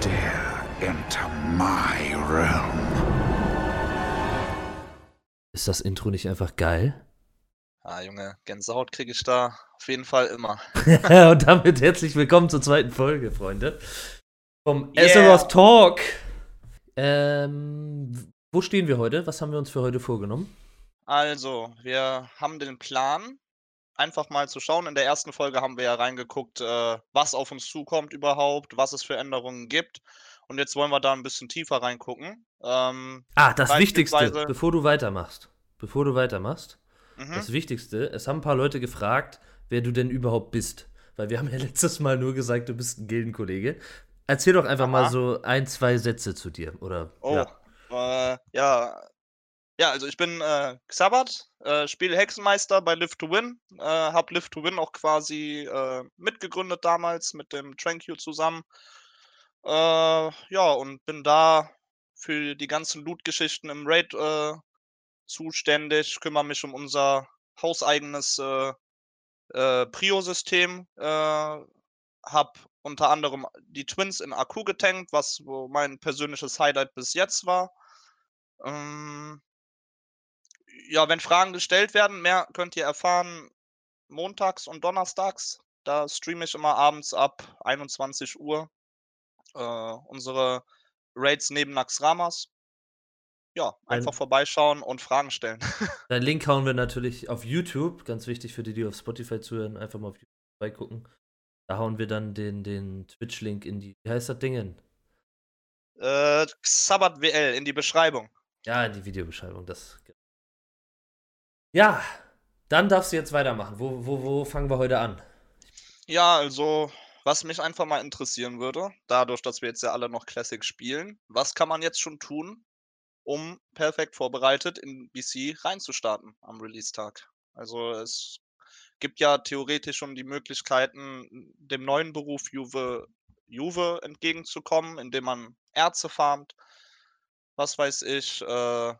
dare enter my realm. Ist das Intro nicht einfach geil? Ah, Junge, Gänsehaut kriege ich da auf jeden Fall immer. Und damit herzlich willkommen zur zweiten Folge, Freunde. Vom Yeah. Azeroth Talk. Ähm, wo stehen wir heute? Was haben wir uns für heute vorgenommen? Also, wir haben den Plan, einfach mal zu schauen. In der ersten Folge haben wir ja reingeguckt, äh, was auf uns zukommt überhaupt, was es für Änderungen gibt. Und jetzt wollen wir da ein bisschen tiefer reingucken. Ähm, Ah, das Wichtigste, bevor du weitermachst. Bevor du weitermachst. mhm. Das Wichtigste, es haben ein paar Leute gefragt, wer du denn überhaupt bist. Weil wir haben ja letztes Mal nur gesagt, du bist ein Gildenkollege. Erzähl doch einfach mal Aha. so ein, zwei Sätze zu dir. Oder Oh, ja. äh, ja. Ja, also ich bin äh, Xabat, äh, spiele Hexenmeister bei Live to Win. Äh, hab Live to Win auch quasi äh, mitgegründet damals mit dem Tranquil zusammen. Äh, ja, und bin da für die ganzen Loot-Geschichten im Raid äh, zuständig, kümmere mich um unser hauseigenes äh, Prio-System. Hab unter anderem die Twins in Akku getankt, was mein persönliches Highlight bis jetzt war. Ähm, ja, wenn Fragen gestellt werden, mehr könnt ihr erfahren montags und donnerstags. Da streame ich immer abends ab 21 Uhr äh, unsere Raids neben Naxramas. Ja, einfach Ein- vorbeischauen und Fragen stellen. Deinen Link hauen wir natürlich auf YouTube. Ganz wichtig für die, die auf Spotify zuhören. Einfach mal auf YouTube vorbeigucken. Da hauen wir dann den, den Twitch-Link in die. Wie heißt das Ding? äh, Xabat WL in die Beschreibung. Ja, in die Videobeschreibung. Das. Ja, dann darfst du jetzt weitermachen. Wo, wo, wo fangen wir heute an? Ja, also, was mich einfach mal interessieren würde, dadurch, dass wir jetzt ja alle noch Classic spielen, was kann man jetzt schon tun, um perfekt vorbereitet in BC reinzustarten am Release-Tag? Also, es gibt ja theoretisch schon die Möglichkeiten, dem neuen Beruf Juve, Juve entgegenzukommen, indem man Erze farmt. Was weiß ich. Äh,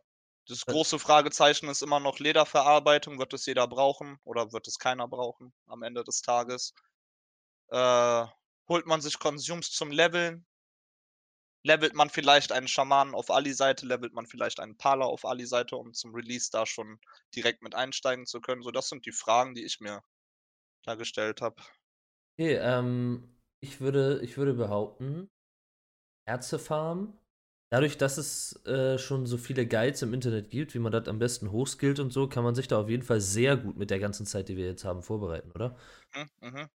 das große Fragezeichen ist immer noch Lederverarbeitung. Wird es jeder brauchen oder wird es keiner brauchen am Ende des Tages? Äh, holt man sich Konsums zum Leveln? Levelt man vielleicht einen Schamanen auf Ali-Seite? Levelt man vielleicht einen Pala auf Ali-Seite, um zum Release da schon direkt mit einsteigen zu können? So, das sind die Fragen, die ich mir da gestellt habe. Okay, ähm, ich würde, ich würde behaupten, Ärztefarm, dadurch, dass es äh, schon so viele Guides im Internet gibt, wie man das am besten hochskillt und so, kann man sich da auf jeden Fall sehr gut mit der ganzen Zeit, die wir jetzt haben, vorbereiten, oder? Mhm, mhm.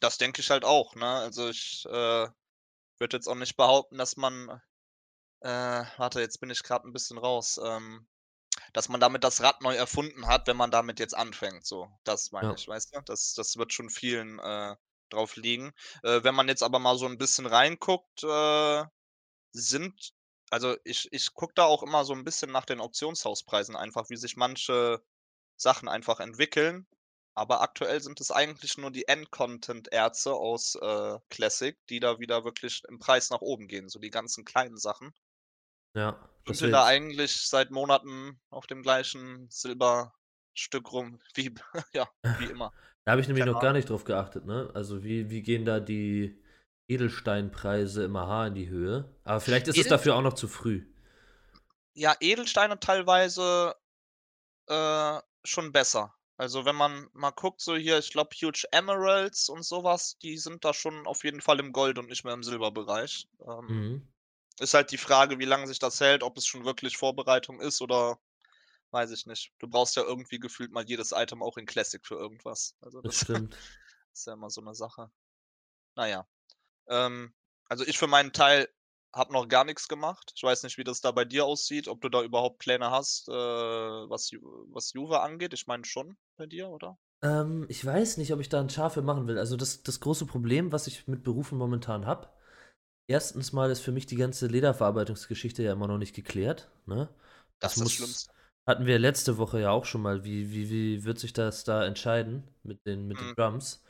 Das denke ich halt auch, ne? Also ich äh, würde jetzt auch nicht behaupten, dass man, äh, warte, jetzt bin ich gerade ein bisschen raus, ähm, dass man damit das Rad neu erfunden hat, wenn man damit jetzt anfängt. So, das meine Ja. ich, weißt du? Das, das wird schon vielen äh, drauf liegen. Äh, wenn man jetzt aber mal so ein bisschen reinguckt, äh, sind, also ich, ich gucke da auch immer so ein bisschen nach den Auktionshauspreisen einfach, wie sich manche Sachen einfach entwickeln. Aber aktuell sind es eigentlich nur die End-Content-Erze aus äh, Classic, die da wieder wirklich im Preis nach oben gehen. So die ganzen kleinen Sachen. Ja, Und sind da eigentlich seit Monaten auf dem gleichen Silberstück rum, wie, ja, wie immer. Da habe ich nämlich Keine noch gar nicht drauf geachtet, ne? Also wie, wie gehen da die Edelsteinpreise im AH in die Höhe? Aber vielleicht ist es Edel- dafür auch noch zu früh. Ja, Edelsteine teilweise äh, schon besser. Also wenn man mal guckt, so hier, ich glaube, Huge Emeralds und sowas, die sind da schon auf jeden Fall im Gold und nicht mehr im Silberbereich. Ähm, Mhm. Ist halt die Frage, wie lange sich das hält, ob es schon wirklich Vorbereitung ist oder weiß ich nicht. Du brauchst ja irgendwie gefühlt mal jedes Item auch in Classic für irgendwas. Also Das das stimmt. ist ja immer so eine Sache. Naja. Ähm, also ich für meinen Teil habe noch gar nichts gemacht. Ich weiß nicht, wie das da bei dir aussieht, ob du da überhaupt Pläne hast, äh, was, was Juve angeht. Ich meine schon bei dir, oder? Ähm, ich weiß nicht, ob ich da ein Schaf für machen will. Also das, das große Problem, was ich mit Berufen momentan habe, erstens mal ist für mich die ganze Lederverarbeitungsgeschichte ja immer noch nicht geklärt. Ne? Das, ist das Schlimmste. Hatten wir letzte Woche ja auch schon mal, wie, wie, wie wird sich das da entscheiden mit den, mit den Mhm. Drums?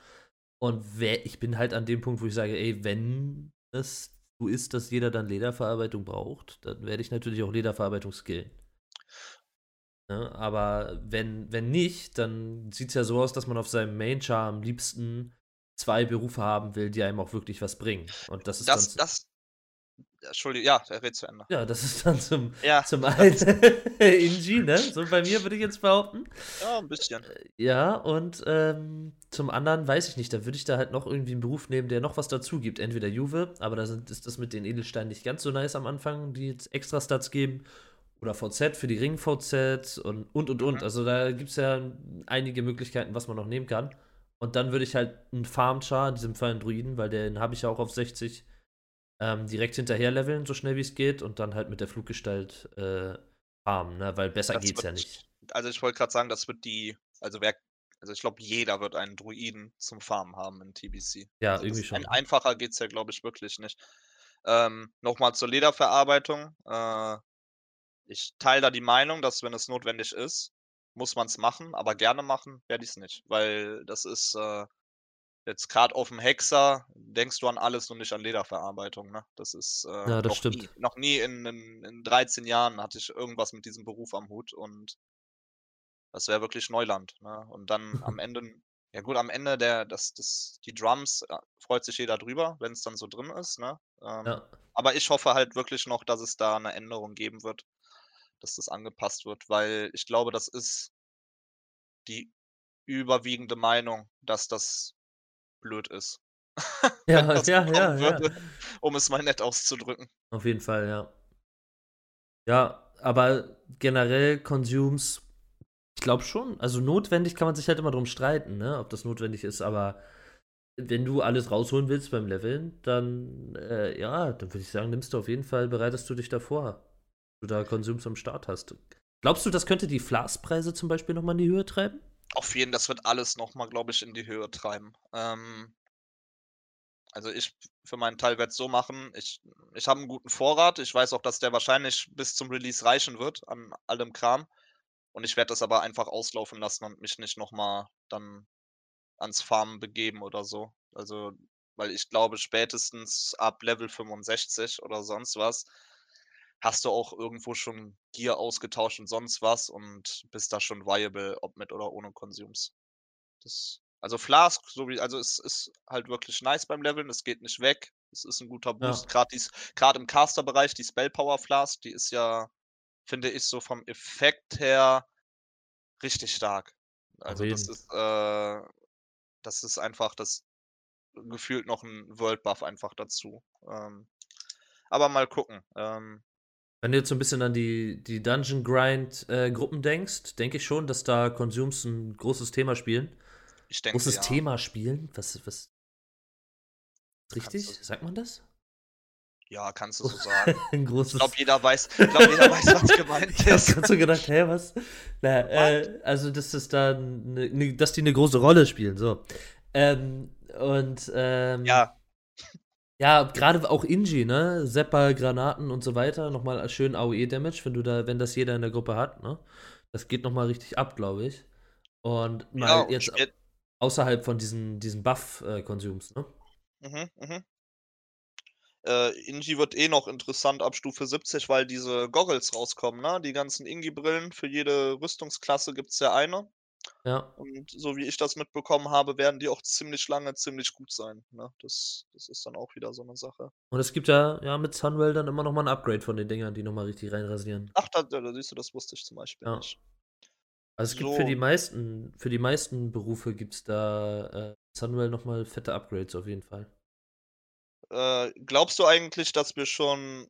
Und wer, ich bin halt an dem Punkt, wo ich sage, ey, wenn es so ist, dass jeder dann Lederverarbeitung braucht, dann werde ich natürlich auch Lederverarbeitung skillen. Ne? Aber wenn, wenn nicht, dann sieht es ja so aus, dass man auf seinem Main-Char am liebsten zwei Berufe haben will, die einem auch wirklich was bringen. Und das ist Das, das, Entschuldigung, ja, er redet zu Ende. Ja, das ist dann zum, Ja, zum einen Inji, ne? So bei mir würde ich jetzt behaupten. ja, ein bisschen. Ja, und ähm, zum anderen weiß ich nicht, da würde ich da halt noch irgendwie einen Beruf nehmen, der noch was dazu gibt. Entweder Juve, aber da sind, ist das mit den Edelsteinen nicht ganz so nice am Anfang, die jetzt extra Stats geben. Oder VZ für die Ring-VZ und und und. und. Mhm. Also da gibt es ja einige Möglichkeiten, was man noch nehmen kann. Und dann würde ich halt einen Farm-Char, in diesem Fall einen Druiden, weil den habe ich ja auch auf 60, ähm, direkt hinterher leveln, so schnell wie es geht. Und dann halt mit der Fluggestalt äh, farmen, ne? weil besser Das geht's ja wird- nicht. Also ich wollte gerade sagen, das wird die, also wer, also ich glaube, jeder wird einen Druiden zum Farmen haben in TBC. Ja, Also irgendwie schon. Ein, einfacher geht es ja, glaube ich, wirklich nicht. Ähm, Nochmal zur Lederverarbeitung. Äh, ich teile da die Meinung, dass wenn es notwendig ist, muss man es machen, aber gerne machen werde ich es nicht. Weil das ist äh, jetzt gerade auf dem Hexer, denkst du an alles und nicht an Lederverarbeitung. Ne? Das ist äh, Ja, das noch stimmt. nie. Noch nie in, in, in 13 Jahren hatte ich irgendwas mit diesem Beruf am Hut und das wäre wirklich Neuland. Ne? Und dann am Ende, ja gut, am Ende der, das, das, die Drums äh, freut sich jeder drüber, wenn es dann so drin ist. Ne? Ähm, Ja. Aber ich hoffe halt wirklich noch, dass es da eine Änderung geben wird, dass das angepasst wird, weil ich glaube, das ist die überwiegende Meinung, dass das blöd ist. Ja, ja, ja, ja. würde, um es mal nett auszudrücken. Auf jeden Fall, ja. Ja, aber generell Consumes, ich glaube schon. Also notwendig kann man sich halt immer drum streiten, ne? Ob das notwendig ist, aber wenn du alles rausholen willst beim Leveln, dann, äh, ja, dann würde ich sagen, nimmst du auf jeden Fall, bereitest du dich davor, du da Consumes am Start hast. Glaubst du, das könnte die Flaspreise zum Beispiel nochmal in die Höhe treiben? Auf jeden, das wird alles nochmal, glaube ich, in die Höhe treiben. Ähm, also ich für meinen Teil werde es so machen, ich, ich habe einen guten Vorrat. Ich weiß auch, dass der wahrscheinlich bis zum Release reichen wird an allem Kram. Und ich werde das aber einfach auslaufen lassen und mich nicht nochmal dann ans Farmen begeben oder so. Also, weil ich glaube, spätestens ab Level 65 oder sonst was hast du auch irgendwo schon Gear ausgetauscht und sonst was und bist da schon viable, ob mit oder ohne Consumes. Das, also Flask, so wie, also es ist halt wirklich nice beim Leveln, es geht nicht weg. Es ist ein guter Ja. Boost. Gerade gerade im Caster-Bereich, die Spell Power Flask, die ist ja, finde ich, so vom Effekt her richtig stark. Also das ist, äh, das ist einfach das gefühlt noch ein World Buff einfach dazu. Ähm, aber mal gucken. Ähm, Wenn du jetzt so ein bisschen an die, die Dungeon Grind-Gruppen denkst, denke ich schon, dass da Consumes ein großes Thema spielen. ich denke, Großes ja. Thema spielen? Was, was? Richtig? du- Sagt man das? Ja, kannst du so sagen. ein Ich großes. glaube, jeder weiß, ich glaub, jeder weiß, was gemeint Ich hab ist. grad so gedacht, hä, was? Na, äh, also, dass das da, ne, ne, dass die eine große Rolle spielen, so. Ähm, und, ähm, Ja, ja, gerade auch Inji, ne? Seppa, Granaten und so weiter, nochmal schön AOE-Damage, wenn du da, wenn das jeder in der Gruppe hat, ne? Das geht nochmal richtig ab, glaube ich. Und mal und jetzt spät- außerhalb von diesen, diesen Buff-Konsums, ne? Mhm, mhm. Äh, Ingi wird eh noch interessant ab Stufe 70, weil diese Goggles rauskommen, ne? Die ganzen Ingi-Brillen. Für jede Rüstungsklasse gibt es ja eine. Ja. Und so wie ich das mitbekommen habe, werden die auch ziemlich lange ziemlich gut sein. Ne? Das, das ist dann auch wieder so eine Sache. Und es gibt ja, ja mit Sunwell dann immer nochmal ein Upgrade von den Dingern, die nochmal richtig reinrasieren. Ach, da, da, siehst du, das wusste ich zum Beispiel Ja. nicht. Also es gibt für So. die meisten, für die meisten Berufe gibt es da äh, Sunwell nochmal fette Upgrades auf jeden Fall. Äh, glaubst du eigentlich, dass wir schon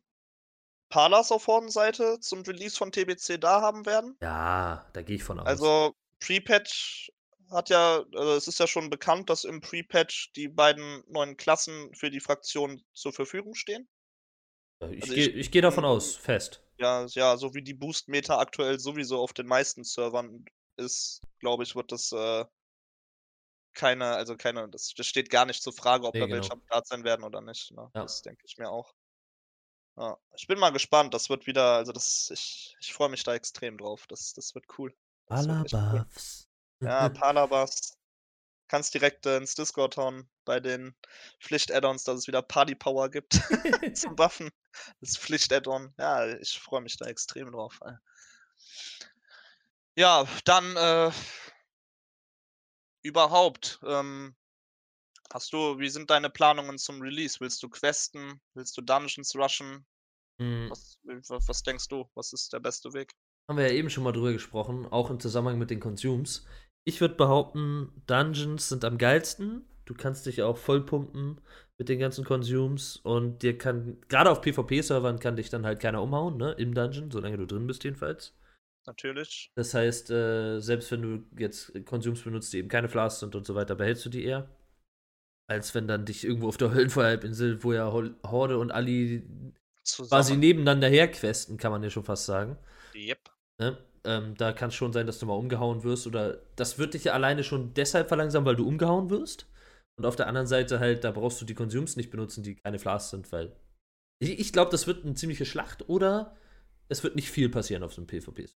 Palas auf Hordenseite zum Release von TBC da haben werden? Ja, da gehe ich von aus. Also, Pre-Patch hat ja, also es ist ja schon bekannt, dass im Pre-Patch die beiden neuen Klassen für die Fraktion zur Verfügung stehen. Äh, ich also gehe geh davon aus, fest. Ja, ja, so wie die Boost-Meta aktuell sowieso auf den meisten Servern ist, glaube ich, wird das äh, keine, also keine, das, das steht gar nicht zur Frage, ob Nee, da welche genau. am Start sein werden oder nicht. Ne? Ja. Das denke ich mir auch. Ja, ich bin mal gespannt. Das wird wieder, also das, ich, ich freue mich da extrem drauf. Das, das wird cool. Alabuffs. Ja, Palabas. Kannst direkt äh, ins Discord hauen bei den Pflicht-Add-ons, dass es wieder Party-Power gibt zum Waffen. Das Pflicht-Add-on. Ja, ich freue mich da extrem drauf. ey. Ja, dann äh, überhaupt. Ähm, Hast du wie sind deine Planungen zum Release? Willst du questen? Willst du Dungeons rushen? Hm, was was denkst du? Was ist der beste Weg? Haben wir ja eben schon mal drüber gesprochen, auch im Zusammenhang mit den Consumes. Ich würde behaupten, Dungeons sind am geilsten. Du kannst dich auch vollpumpen mit den ganzen Consumes und dir kann, gerade auf PvP-Servern kann dich dann halt keiner umhauen, ne, im Dungeon, solange du drin bist jedenfalls. Natürlich. Das heißt, äh, selbst wenn du jetzt Consumes benutzt, die eben keine Flasks sind und so weiter, behältst du die eher. Als wenn dann dich irgendwo auf der Höllenfeuerhalbinsel, wo ja Horde und Ali quasi Zusammen. nebeneinander herquesten, kann man ja schon fast sagen. Yep. Ne? Ähm, da kann es schon sein, dass du mal umgehauen wirst oder das wird dich ja alleine schon deshalb verlangsamen, weil du umgehauen wirst. Und auf der anderen Seite halt, da brauchst du die Consumes nicht benutzen, die keine Flasks sind, weil ich, ich glaube, das wird eine ziemliche Schlacht oder es wird nicht viel passieren auf so einem PvP.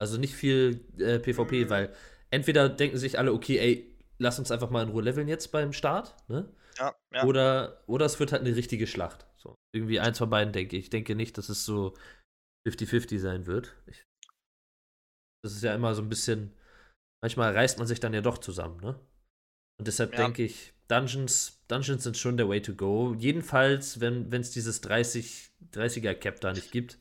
Also nicht viel äh, PvP, Mhm. weil entweder denken sich alle, okay, ey, lass uns einfach mal in Ruhe leveln jetzt beim Start, ne? Ja, ja. Oder, oder es wird halt eine richtige Schlacht. So. Irgendwie eins von beiden, denke ich. Ich denke nicht, dass es so 50-50 sein wird. Ich, das ist ja immer so ein bisschen. Manchmal reißt man sich dann ja doch zusammen, ne? Und deshalb Ja. denke ich, Dungeons, Dungeons sind schon der Way to go. Jedenfalls, wenn es dieses 30, 30er Cap da nicht gibt.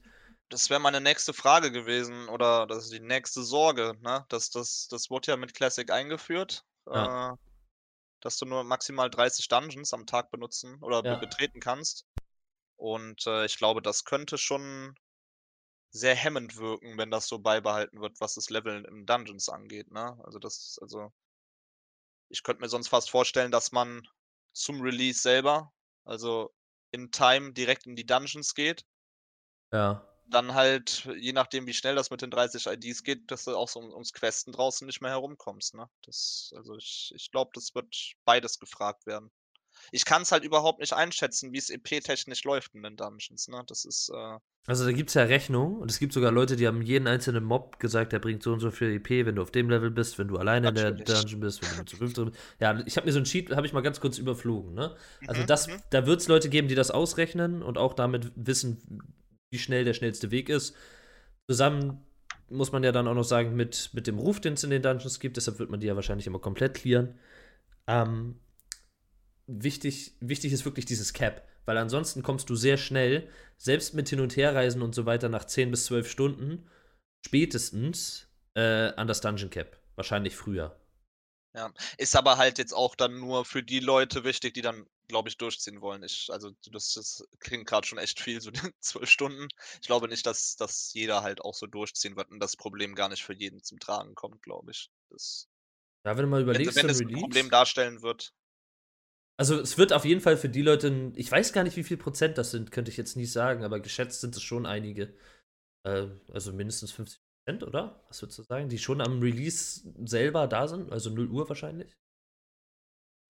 Das wäre meine nächste Frage gewesen oder das ist die nächste Sorge, ne? Das das das wurde ja mit Classic eingeführt, Ja. äh, dass du nur maximal 30 Dungeons am Tag benutzen oder Ja. betreten kannst. Und, äh, ich glaube, das könnte schon sehr hemmend wirken, wenn das so beibehalten wird, was das Leveln in Dungeons angeht, ne? Also, das also ich könnte mir sonst fast vorstellen, dass man zum Release selber, also in Time direkt in die Dungeons geht Ja. dann halt, je nachdem, wie schnell das mit den 30 IDs geht, dass du auch so um ums Questen draußen nicht mehr herumkommst, ne? Das also, ich ich glaube, das wird beides gefragt werden. Ich kann's halt überhaupt nicht einschätzen, wie's EP-technisch läuft in den Dungeons, ne? Das ist, äh Also da gibt es ja Rechnungen und es gibt sogar Leute, die haben jeden einzelnen Mob gesagt, der bringt so und so viel EP, wenn du auf dem Level bist, wenn du alleine in der Natürlich. Dungeon bist, wenn du zu fünft drin bist. Ja, ich habe mir so ein Sheet, habe ich mal ganz kurz überflogen, ne? Also Mhm, das, mhm. da wird es Leute geben, die das ausrechnen und auch damit wissen, wie schnell der schnellste Weg ist. Zusammen muss man ja dann auch noch sagen, mit, mit dem Ruf, den es in den Dungeons gibt, deshalb wird man die ja wahrscheinlich immer komplett clearen. Ähm, wichtig, wichtig ist wirklich dieses Cap, weil ansonsten kommst du sehr schnell, selbst mit Hin- und Herreisen und so weiter, nach 10 bis 12 Stunden, spätestens äh, an das Dungeon Cap. Wahrscheinlich früher. Ja, ist aber halt jetzt auch dann nur für die Leute wichtig, die dann, glaube ich, durchziehen wollen. Ich also, das das klingt grad schon echt viel, so 12 Stunden. Ich glaube nicht, dass dass jeder halt auch so durchziehen wird und das Problem gar nicht für jeden zum Tragen kommt, glaube ich. Das Ja, wenn du mal wenn überlegst, wenn ein es 'n Release. Problem darstellen wird. Also es wird auf jeden Fall für die Leute, ich weiß gar nicht, wie viel Prozent das sind, könnte ich jetzt nicht sagen, aber geschätzt sind es schon einige. Äh, also mindestens 50 Prozent, oder? Was würdest du sagen? Die schon am Release selber da sind, also 0 Uhr wahrscheinlich.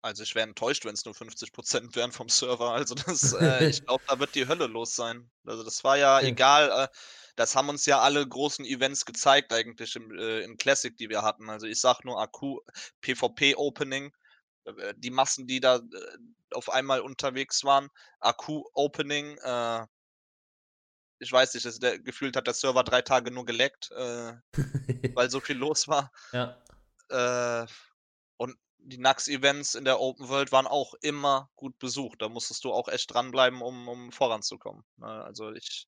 Also, ich wäre enttäuscht, wenn's nur 50% wären vom Server. Also, das äh, ich glaube, da wird die Hölle los sein. Also, das war ja Okay. egal, äh, das haben uns ja alle großen Events gezeigt eigentlich im äh, im Classic, die wir hatten. Also, ich sage nur AQ, PvP Opening, die Massen, die da, äh, auf einmal unterwegs waren. AQ Opening, äh ich weiß nicht, also, der gefühlt hat der Server 3 Tage nur geleckt, äh, weil so viel los war. Ja. Äh, und die Nax-Events in der Open World waren auch immer gut besucht. Da musstest du auch echt dranbleiben, um um voranzukommen, ne? Also, ich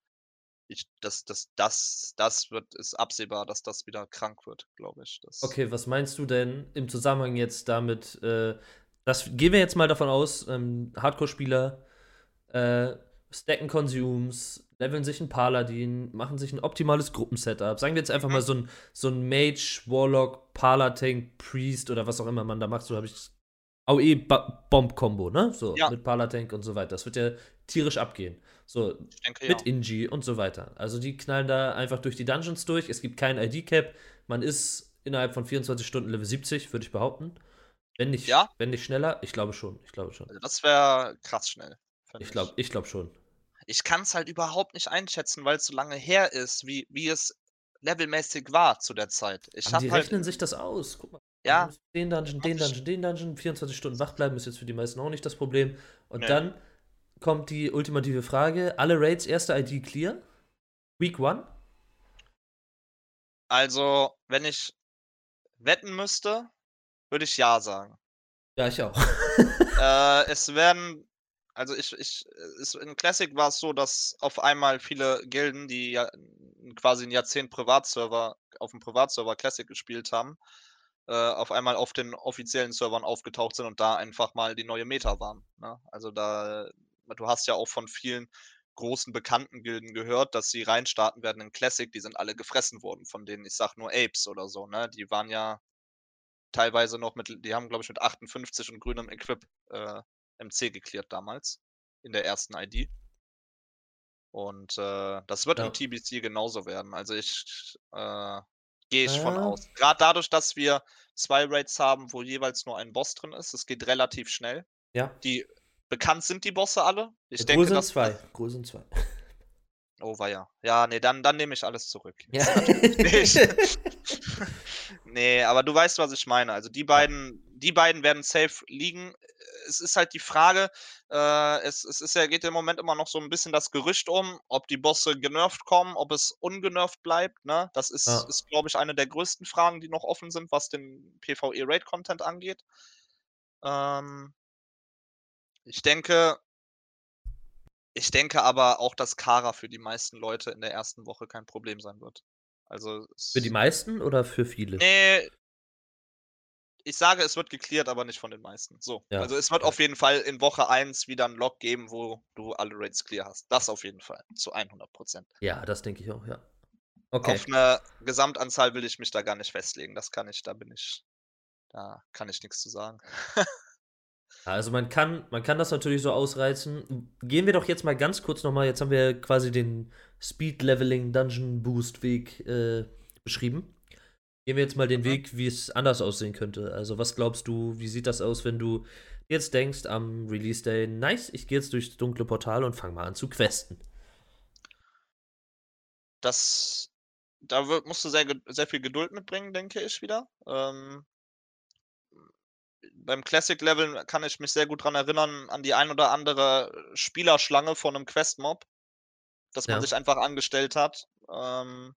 ich das das das das wird ist absehbar, dass das wieder krank wird, glaube ich. Das Okay, was meinst du denn im Zusammenhang jetzt damit, äh, das gehen wir jetzt mal davon aus, ähm, Hardcore-Spieler äh, stacken Consumes, leveln sich ein Paladin, machen sich ein optimales Gruppensetup. Sagen wir jetzt einfach Mhm. mal so ein, so ein Mage, Warlock, Palatank, Priest oder was auch immer man da macht, so habe ich AOE-Bomb-Kombo, ne? So, Ja. mit Palatank und so weiter. Das wird ja tierisch abgehen. So, denke, mit ja. Inji und so weiter. Also die knallen da einfach durch die Dungeons durch. Es gibt kein ID-Cap. Man ist innerhalb von 24 Stunden Level 70, würde ich behaupten. Wenn nicht, Ja? wenn nicht schneller, ich glaube schon. Ich glaube schon. Also, das wäre krass schnell, Ich glaube, ich glaube schon. Ich kann's halt überhaupt nicht einschätzen, weil's so lange her ist, wie wie es levelmäßig war zu der Zeit. Ich Aber die halt rechnen sich das aus. Guck mal. Ja. Den Dungeon, den 20 Dungeon, den Dungeon. 24 Stunden wach bleiben ist jetzt für die meisten auch nicht das Problem. Und Ne. dann kommt die ultimative Frage: Alle Raids erste ID clear? Week 1? Also, wenn ich wetten müsste, würde ich ja sagen. Ja, ich auch. Äh, es werden, also ich, ich, es, in Classic war es so, dass auf einmal viele Gilden, die ja quasi ein Jahrzehnt Privatserver auf dem Privatserver Classic gespielt haben, äh, auf einmal auf den offiziellen Servern aufgetaucht sind und da einfach mal die neue Meta waren. Ne? Also da, du hast ja auch von vielen großen bekannten Gilden gehört, dass sie reinstarten werden in Classic, die sind alle gefressen worden von denen, ich sag nur Apes oder so, ne? Die waren ja teilweise noch mit, die haben, glaube ich, mit 58 und grünem Equip äh, MC geklärt damals in der ersten ID. Und äh, das wird ja. im TBC genauso werden. Also ich äh, gehe ich äh. von aus. Gerade dadurch, dass wir zwei Raids haben, wo jeweils nur ein Boss drin ist, es geht relativ schnell. Ja. Die bekannt sind die Bosse alle. Ich ja, denke, dass zwei. Größen zwei. Oh, war ja. Ja, nee, dann, dann nehme ich alles zurück. Ja. nee, aber du weißt, was ich meine. Also die beiden, die beiden werden safe liegen. Es ist halt die Frage, äh, es, es ist ja, geht im Moment immer noch so ein bisschen das Gerücht um, ob die Bosse genervt kommen, ob es ungenervt bleibt. Ne? Das ist, ja. ist glaube ich, eine der größten Fragen, die noch offen sind, was den PvE-Raid-Content angeht. Ähm, ich denke, ich denke aber auch, dass Kara für die meisten Leute in der ersten Woche kein Problem sein wird. Also für die meisten oder für viele? Nee. Ich sage, es wird geklärt, aber nicht von den meisten. So. Ja. Also es wird auf jeden Fall in Woche 1 wieder ein Log geben, wo du alle Raids clear hast. Das auf jeden Fall. Zu 100 Prozent. Ja, das denke ich auch, ja. Okay. Auf eine Gesamtanzahl will ich mich da gar nicht festlegen. Das kann ich, da bin ich, da kann ich nichts zu sagen. Also man kann, man kann das natürlich so ausreizen. Gehen wir doch jetzt mal ganz kurz nochmal, jetzt haben wir quasi den Speed-Leveling Dungeon Boost Weg äh, beschrieben. Gehen wir jetzt mal den mhm. Weg, wie es anders aussehen könnte. Also was glaubst du, wie sieht das aus, wenn du jetzt denkst am Release Day, nice, ich gehe jetzt durchs dunkle Portal und fange mal an zu questen? Das, da wird, musst du sehr, sehr viel Geduld mitbringen, denke ich wieder. Ähm, beim Classic Level kann ich mich sehr gut daran erinnern, an die ein oder andere Spielerschlange von einem Quest-Mob, dass man ja. sich einfach angestellt hat ähm,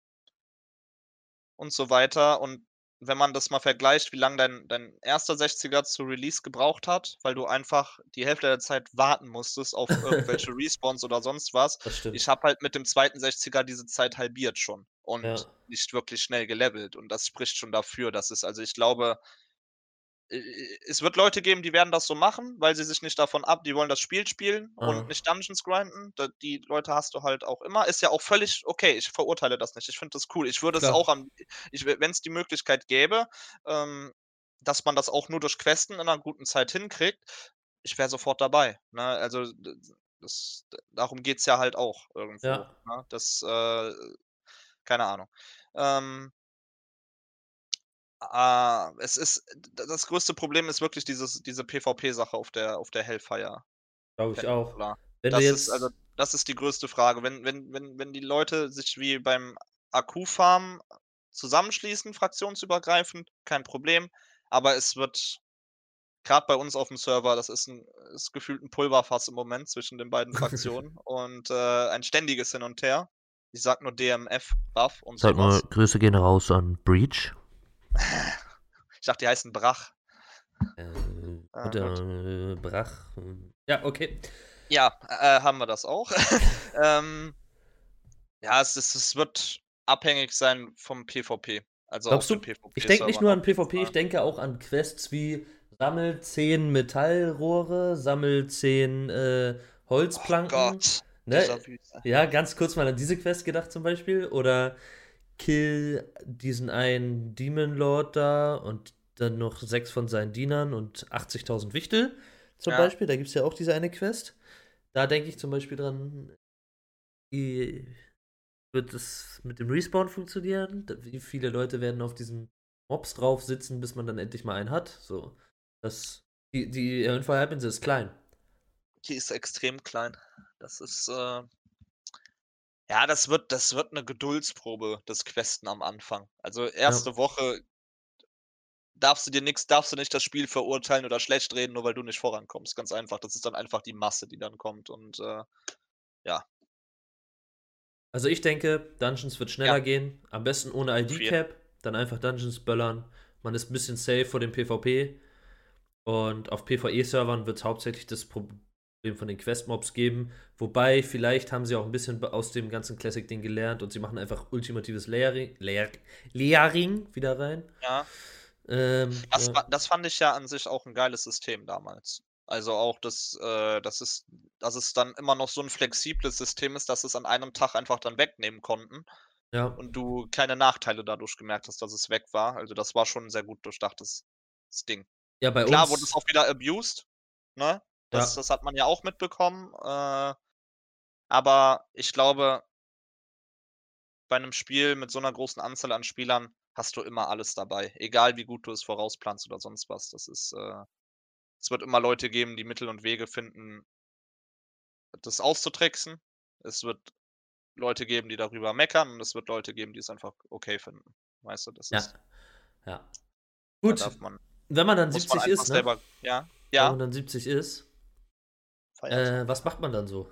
und so weiter. Und wenn man das mal vergleicht, wie lange dein, dein erster 60er zu Release gebraucht hat, weil du einfach die Hälfte der Zeit warten musstest auf irgendwelche Respawns oder sonst was. Ich habe halt mit dem zweiten 60er diese Zeit halbiert schon und ja. nicht wirklich schnell gelevelt. Und das spricht schon dafür, dass es, also ich glaube, es wird Leute geben, die werden das so machen, weil sie sich nicht davon ab, die wollen das Spiel spielen ah. und nicht Dungeons grinden. Die Leute hast du halt auch immer. Ist ja auch völlig okay. Ich verurteile das nicht. Ich finde das cool. Ich würde es auch am, wenn es die Möglichkeit gäbe, ähm, dass man das auch nur durch Questen in einer guten Zeit hinkriegt, ich wäre sofort dabei. Ne? Also das, darum geht es ja halt auch irgendwo. Ja. Ne? Das, äh, keine Ahnung. Ähm, Ah, es ist das größte Problem ist wirklich dieses diese PvP-Sache auf der auf der Hellfire. Glaube ich auch. Wenn das ist also das ist die größte Frage. Wenn wenn wenn wenn die Leute sich wie beim Akku-Farm zusammenschließen, fraktionsübergreifend, kein Problem, aber es wird gerade bei uns auf dem Server, das ist 'n ist gefühlt ein Pulverfass im Moment zwischen den beiden Fraktionen und, äh, ein ständiges Hin und Her. Ich sag nur DMF, Buff und Sag mal, Grüße gehen raus an Breach. Ich dachte, die heißen Brach. Äh, ah, äh, Brach. Ja, okay. Ja, äh, haben wir das auch. ähm, ja, es, ist, es wird abhängig sein vom PvP. Also Glaubst du? ich denke nicht nur an PvP, ich denke auch an Quests wie sammel 10 Metallrohre, sammel 10 äh, Holzplanken. Oh Gott. Ne? Ja, ganz kurz mal an diese Quest gedacht zum Beispiel. Oder kill diesen einen Demon Lord da und dann noch sechs von seinen Dienern und 80.000 Wichtel zum ja. Beispiel. Da gibt es ja auch diese eine Quest. Da denke ich zum Beispiel dran, wie wird es mit dem Respawn funktionieren? Wie viele Leute werden auf diesen Mobs drauf sitzen, bis man dann endlich mal einen hat? So, das, die, die Info-Halbinsel ist klein. Die ist extrem klein. Das ist, äh, ja, das wird das wird 'ne Geduldsprobe, das Questen am Anfang. Also, erste Ja. Woche darfst du dir nix darfst du nicht das Spiel verurteilen oder schlecht reden, nur weil du nicht vorankommst. Ganz einfach. Das ist dann einfach die Masse, die dann kommt und, äh, ja. Also, ich denke, Dungeons wird schneller Ja. gehen, am besten ohne ID-Cap, dann einfach Dungeons böllern. Man ist 'n bisschen safe vor dem PvP. Und auf PvE-Servern wird es hauptsächlich das Problem von den Quest-Mobs geben. Wobei, vielleicht haben sie auch ein bisschen aus dem ganzen Classic-Ding gelernt und sie machen einfach ultimatives Layering, Layer, Layering wieder rein. Ja. Ähm, Das, ja. das fand ich ja an sich auch ein geiles System damals. Also auch, dass, äh, dass, es, dass es dann immer noch so ein flexibles System ist, dass es an einem Tag einfach dann wegnehmen konnten ja. und du keine Nachteile dadurch gemerkt hast, dass es weg war. Also das war schon ein sehr gut durchdachtes das Ding. ja, bei Klar uns. wurde es auch wieder abused, ne? Das, Ja. das hat man ja auch mitbekommen. Äh, aber ich glaube, bei einem Spiel mit so einer großen Anzahl an Spielern hast du immer alles dabei. Egal wie gut du es vorausplanst oder sonst was. Das ist, äh, es wird immer Leute geben, die Mittel und Wege finden, das auszutricksen. Es wird Leute geben, die darüber meckern und es wird Leute geben, die es einfach okay finden. Weißt du, das ja. ist, Ja. da Gut, darf man, wenn man dann muss man 70 einfach ist, ne? selber, ja, Wenn ja, man dann 70 ist, feiern. äh, was macht man dann so?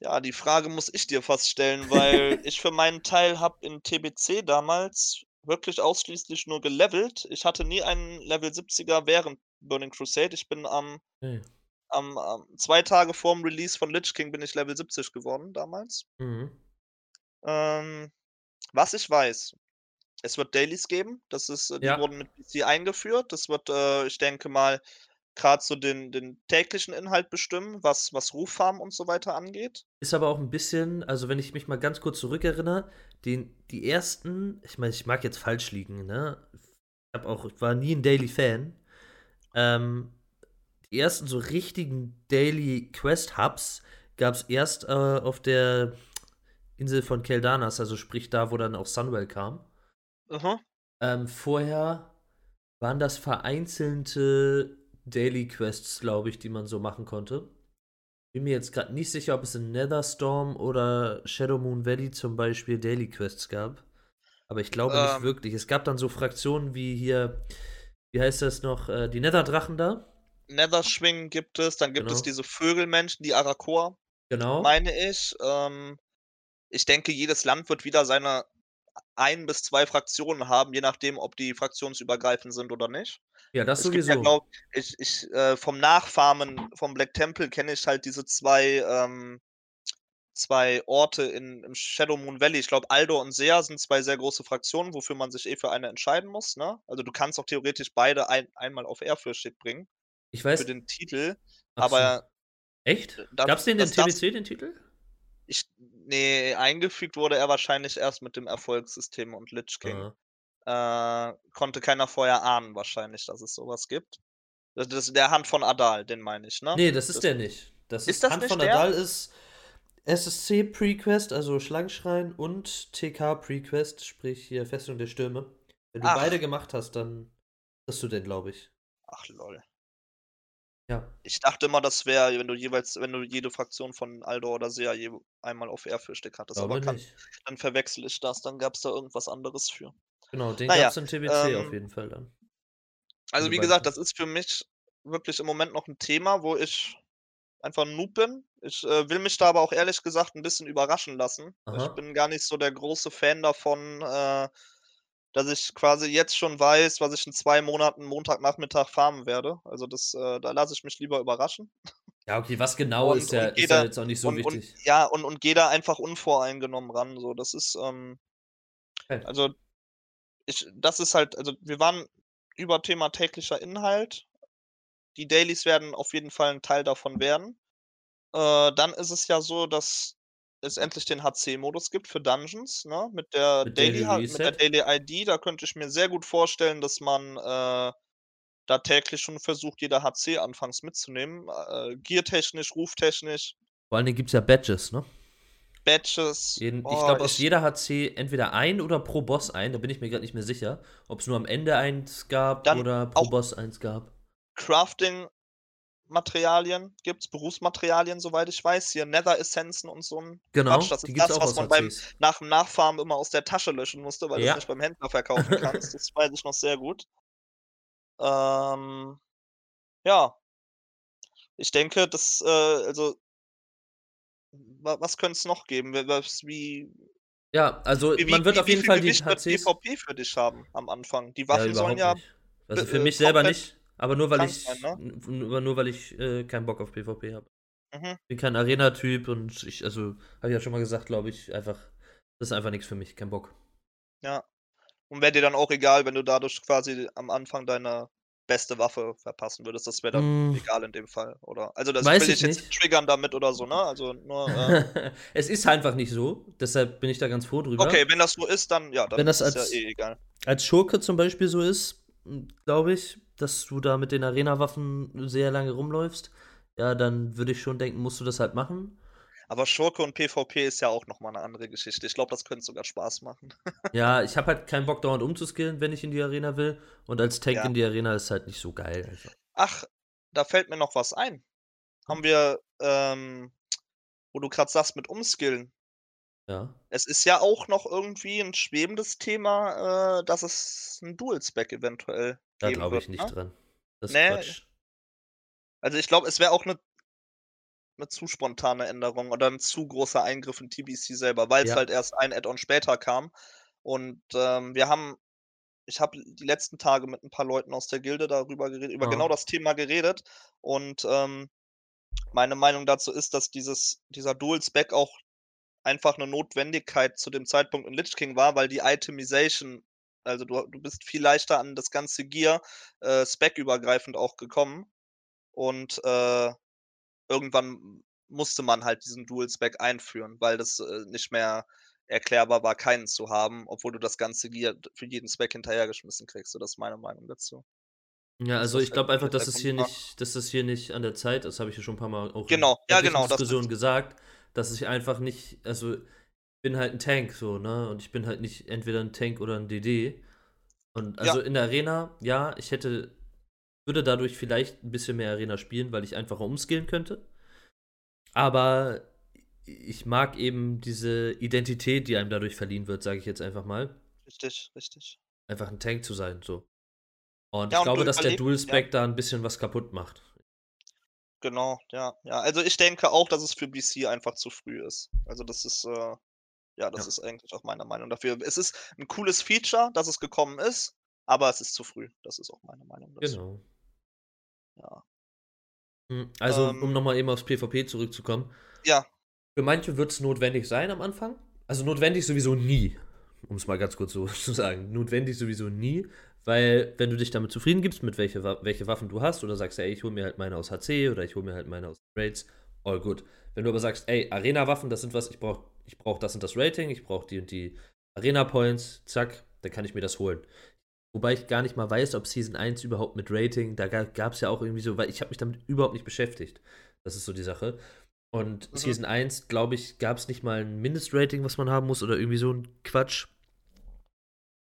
Ja, die Frage muss ich dir fast stellen, weil ich für meinen Teil habe in TBC damals wirklich ausschließlich nur gelevelt. Ich hatte nie einen Level 70er während Burning Crusade. Ich bin am, Okay. am, am zwei Tage vorm Release von Lich King bin ich Level 70 geworden damals. Mhm. Ähm, was ich weiß, es wird Dailies geben. Das ist, äh, die Ja. wurden mit PC eingeführt. Das wird, äh, ich denke mal, gerade so den, den täglichen Inhalt bestimmen, was, was Ruffarm und so weiter angeht. Ist aber auch ein bisschen, also wenn ich mich mal ganz kurz zurückerinnere, den, die ersten, ich meine, ich mag jetzt falsch liegen, ne? Ich hab auch, ich war nie ein Daily Fan. Ähm, die ersten so richtigen Daily Quest Hubs gab es erst äh, auf der Insel von Keldanas, also sprich da, wo dann auch Sunwell kam. Mhm. Ähm, vorher waren das vereinzelte Daily Quests, glaube ich, die man so machen konnte. Bin mir jetzt gerade nicht sicher, ob es in Netherstorm oder Shadow Moon Valley zum Beispiel Daily Quests gab. Aber ich glaube nicht Ähm. wirklich. Es gab dann so Fraktionen wie hier, wie heißt das noch, äh, die Netherdrachen da. Netherschwingen gibt es, dann gibt es Genau. diese Vögelmenschen, die Arakor, Genau. meine ich. Ähm, ich denke, jedes Land wird wieder seine ein bis zwei Fraktionen haben, je nachdem, ob die fraktionsübergreifend sind oder nicht. ja, das Es sowieso. ja, glaub ich, ich äh, vom Nachfarmen vom Black Temple kenne ich halt diese zwei, ähm, zwei Orte in, im Shadow Moon Valley. Ich glaube, Aldo und Sea sind zwei sehr große Fraktionen, wofür man sich eh für eine entscheiden muss. Ne? Also du kannst auch theoretisch beide ein, einmal auf Ehrfürchtig bringen ich für weiß. den Titel. ach so. Aber Echt? das- Gab's den in TBC, den Titel? Ich, nee, eingefügt wurde er wahrscheinlich erst mit dem Erfolgssystem und Lich King. Ah. Äh, konnte keiner vorher ahnen, wahrscheinlich, dass es sowas gibt. Das, ist der Hand von Adal, den meine ich, ne? Nee, das ist Das- der nicht. Das ist, Ist das Hand nicht von der? Adal ist SSC Prequest, also Schlangenschrein und TK Prequest, sprich hier Festung der Stürme. Wenn du Ach. beide gemacht hast, dann kriegst du den, glaube ich. Ach lol. Ja. Ich dachte immer, das wäre, wenn du jeweils, wenn du jede Fraktion von Aldo oder Sea je einmal auf Ehrfürchtig hattest. glaube Aber kann, dann verwechsel ich das, dann gab es da irgendwas anderes für. Genau, den Naja, gab's in TBC auf ähm, jeden Fall dann. Also Diese wie gesagt, das ist für mich wirklich im Moment noch ein Thema, wo ich einfach ein Noob bin. Ich äh, will mich da aber auch ehrlich gesagt ein bisschen überraschen lassen. Ich Aha. bin gar nicht so der große Fan davon, äh, dass ich quasi jetzt schon weiß, was ich in zwei Monaten Montagnachmittag farmen werde. Also das, äh, da lasse ich mich lieber überraschen. Ja, okay, was genau Und- ist, ja, ist ja jeder- jetzt auch nicht so und, wichtig. Und, ja, und, und gehe da einfach unvoreingenommen ran. So, das ist, ähm, Okay. also ich, das ist halt, also wir waren über Thema täglicher Inhalt. Die Dailies werden auf jeden Fall ein Teil davon werden. Äh, dann ist es ja so, dass es endlich den HC-Modus gibt für Dungeons, ne? Mit der Mit Daily, mit der? Daily ID, da könnte ich mir sehr gut vorstellen, dass man äh, da täglich schon versucht, jeder HC anfangs mitzunehmen. Äh, Geartechnisch, ruftechnisch, Vor allen Dingen gibt es ja Badges, ne? Badges. Jeden, ich Oh, glaube, aus ich- jeder HC entweder ein oder pro Boss ein, da bin ich mir gerade nicht mehr sicher, ob es nur am Ende eins gab oder pro Boss eins gab. Crafting-Materialien gibt's, Berufsmaterialien, soweit ich weiß. Hier Nether-Essenzen und so ein Genau, Quatsch. Das ist das, was man beim, nach dem Nachfarmen immer aus der Tasche löschen musste, weil du Ja. es nicht beim Händler verkaufen kannst. das weiß ich noch sehr gut. Ähm, ja. Ich denke, das, äh, also, wa- was könnte es noch geben? Wie, Ja, also wie, man wird wie, auf jeden Fall die HCs. PvP für dich haben am Anfang? Die Ja, Waffen sollen überhaupt ja nicht. Also äh, für mich selber komplett- nicht. Aber nur weil Kann ich, sein, ne? nur, weil ich äh, keinen Bock auf PvP habe. Mhm. bin kein Arena-Typ und ich, also, habe ich ja schon mal gesagt, glaube ich, einfach, das ist einfach nichts für mich, kein Bock. Ja. Und wäre dir dann auch egal, wenn du dadurch quasi am Anfang deine beste Waffe verpassen würdest. Das wäre dann Mm. egal in dem Fall, oder? Also das Weiß will ich ich jetzt nicht. nicht triggern damit oder so, ne? Also nur. Äh, es ist einfach nicht so, deshalb bin ich da ganz froh drüber. okay, wenn das so ist, dann ja, dann Wenn das ist als- ja eh egal. Als Schurke zum Beispiel so ist, glaube ich, dass du da mit den Arena-Waffen sehr lange rumläufst, ja, dann würde ich schon denken, musst du das halt machen. Aber Schurke und PvP ist ja auch nochmal eine andere Geschichte. Ich glaube, das könnte sogar Spaß machen. Ja, ich habe halt keinen Bock dauernd umzuskillen, wenn ich in die Arena will. Und als Tank Ja. in die Arena ist halt nicht so geil. Einfach. Ach, da fällt mir noch was ein. Haben wir, ähm, wo du gerade sagst mit Umskillen. Ja. Es ist ja auch noch irgendwie ein schwebendes Thema, äh, dass es ein Dual-Spec eventuell Da glaube ich wird, nicht ne? dran. Das Nee. Quatsch. Also ich glaube, es wäre auch eine eine zu spontane Änderung oder ein zu großer Eingriff in TBC selber, weil es Ja. halt erst ein Add-on später kam. Und ähm, wir haben, ich habe die letzten Tage mit ein paar Leuten aus der Gilde darüber geredet, über Ah. genau das Thema geredet. Und ähm, meine Meinung dazu ist, dass dieses, dieser Dual-Spec auch einfach eine Notwendigkeit zu dem Zeitpunkt in Lich King war, weil die Itemization, also du, du bist viel leichter an das ganze Gear äh, spec-übergreifend auch gekommen. Und äh, irgendwann musste man halt diesen Dual-Spec einführen, weil das äh, nicht mehr erklärbar war, keinen zu haben, obwohl du das ganze Gear für jeden Spec hinterhergeschmissen kriegst. So, das ist meine Meinung dazu. Ja, Das also ich glaube einfach, der dass es hier Grund war. nicht, dass es hier nicht an der Zeit ist, habe ich ja schon ein paar Mal auch Genau, in ja, etlichen genau, das Diskussionen ist- gesagt, dass ich einfach nicht, also ich bin halt ein Tank so, ne? Und ich bin halt nicht entweder ein Tank oder ein DD. Und Ja. also in der Arena, ja, ich hätte, würde dadurch vielleicht ein bisschen mehr Arena spielen, weil ich einfacher umskillen könnte. Aber ich mag eben diese Identität, die einem dadurch verliehen wird, sage ich jetzt einfach mal. Richtig, richtig. Einfach ein Tank zu sein, so. Und Ja, ich und glaube, dass der überleb- Dual-Spec da ein bisschen was kaputt macht. Genau, ja, ja. Also ich denke auch, dass es für BC einfach zu früh ist. Also das ist, äh, ja, das Ja. ist eigentlich auch meine Meinung dafür. Es ist ein cooles Feature, dass es gekommen ist, aber es ist zu früh. Das ist auch meine Meinung dazu. Genau. Ja. Hm, Also, Ähm. um nochmal eben aufs PvP zurückzukommen. Ja. Für manche wird es notwendig sein am Anfang. Also notwendig sowieso nie. Um es mal ganz kurz so zu sagen. Notwendig sowieso nie. Weil, wenn du dich damit zufrieden gibst, mit welche, welche Waffen du hast, oder sagst, ey, ich hole mir halt meine aus HC oder ich hole mir halt meine aus Raids, all good. Wenn du aber sagst, ey, Arena-Waffen, das sind was, ich brauche ich brauch das und das Rating, ich brauche die und die Arena-Points, zack, dann kann ich mir das holen. Wobei ich gar nicht mal weiß, ob Season 1 überhaupt mit Rating, da gab es ja auch irgendwie so, weil ich habe mich damit überhaupt nicht beschäftigt. Das ist so die Sache. Und Mhm. Season 1, glaube ich, gab es nicht mal ein Mindestrating, was man haben muss oder irgendwie so ein Quatsch.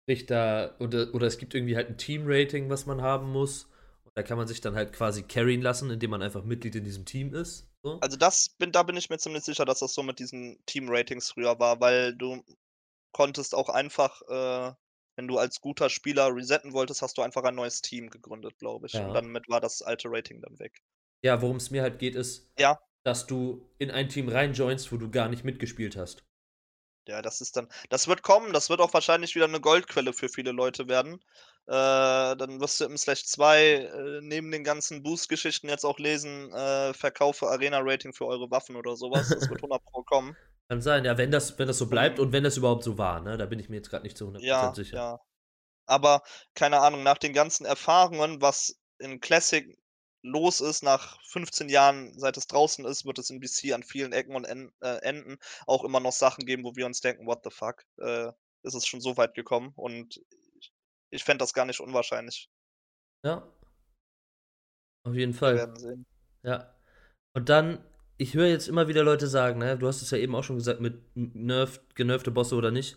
Sprich da, oder, oder es gibt irgendwie halt ein Team-Rating, was man haben muss. Und da kann man sich dann halt quasi carryen lassen, indem man einfach Mitglied in diesem Team ist. So. Also das bin, da bin ich mir ziemlich sicher, dass das so mit diesen Team-Ratings früher war, weil du konntest auch einfach, äh, wenn du als guter Spieler resetten wolltest, hast du einfach ein neues Team gegründet, glaube ich. Ja. Und damit war das alte Rating dann weg. Ja, worum es mir halt geht, ist, Ja. dass du in ein Team reinjoinst, wo du gar nicht mitgespielt hast. Ja, das ist dann, das wird kommen, das wird auch wahrscheinlich wieder eine Goldquelle für viele Leute werden. Äh, dann wirst du im Slash 2 äh, neben den ganzen Boost-Geschichten jetzt auch lesen, äh, verkaufe Arena-Rating für eure Waffen oder sowas. Das wird 100 Pro kommen. Kann sein, ja, wenn das, wenn das so bleibt und wenn das überhaupt so war, ne? Da bin ich mir jetzt gerade nicht zu 100% Ja, sicher. ja. Aber keine Ahnung, nach den ganzen Erfahrungen, was in Classic los ist, nach 15 Jahren, seit es draußen ist, wird es in BC an vielen Ecken und äh, Enden auch immer noch Sachen geben, wo wir uns denken, what the fuck, äh, ist es schon so weit gekommen und ich, ich fände das gar nicht unwahrscheinlich. Ja. Auf jeden Wir Fall. werden sehen. Ja. Und dann, ich höre jetzt immer wieder Leute sagen, ne, du hast es ja eben auch schon gesagt, mit nervt, genervte Bosse oder nicht.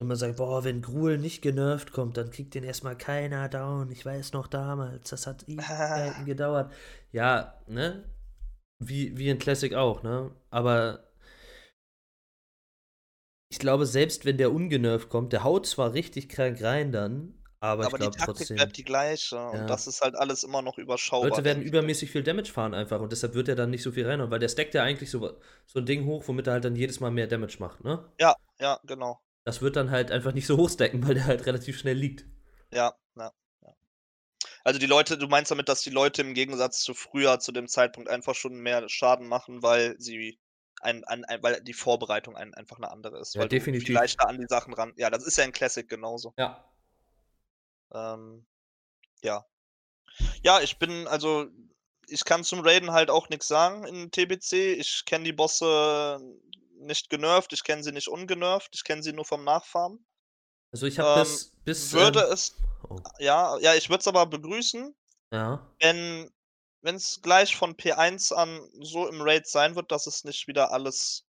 Und man sagt, boah, wenn Gruel nicht genervt kommt, dann kriegt den erstmal keiner down. Ich weiß noch damals, das hat Ewigkeiten gedauert. Ja, ne? Wie, wie in Classic auch, ne? Aber ich glaube, selbst wenn der ungenervt kommt, der haut zwar richtig krank rein dann, aber, Aber ich die glaube Taktik trotzdem. bleibt die gleiche Ja. und das ist halt alles immer noch überschaubar. Leute werden übermäßig viel Damage fahren einfach und deshalb wird er dann nicht so viel reinhauen, weil der stackt ja eigentlich so, so ein Ding hoch, womit er halt dann jedes Mal mehr Damage macht, ne? Ja, ja, genau. Das wird dann halt einfach nicht so hoch stacken, weil der halt relativ schnell liegt. Ja, ja, ja. Also die Leute du meinst damit, dass die Leute im Gegensatz zu früher zu dem Zeitpunkt einfach schon mehr Schaden machen, weil sie ein ein ein weil die Vorbereitung ein einfach 'ne andere ist, Ja, weil du definitiv. leichter an die Sachen ran ja, das ist ja in Classic genauso. Ja. Ähm, ja. Ja, ich bin also ich kann zum Raiden halt auch nix sagen in TBC. Ich kenne die Bosse nicht genervt, ich kenne sie nicht ungenervt, ich kenne sie nur vom Nachfarmen. Also, ich habe Ähm, bis bis, würde ähm es oh. ja, ja, ich würde es aber begrüßen Ja. wenn wenn's gleich von P1 an so im Raid sein wird, dass es nicht wieder alles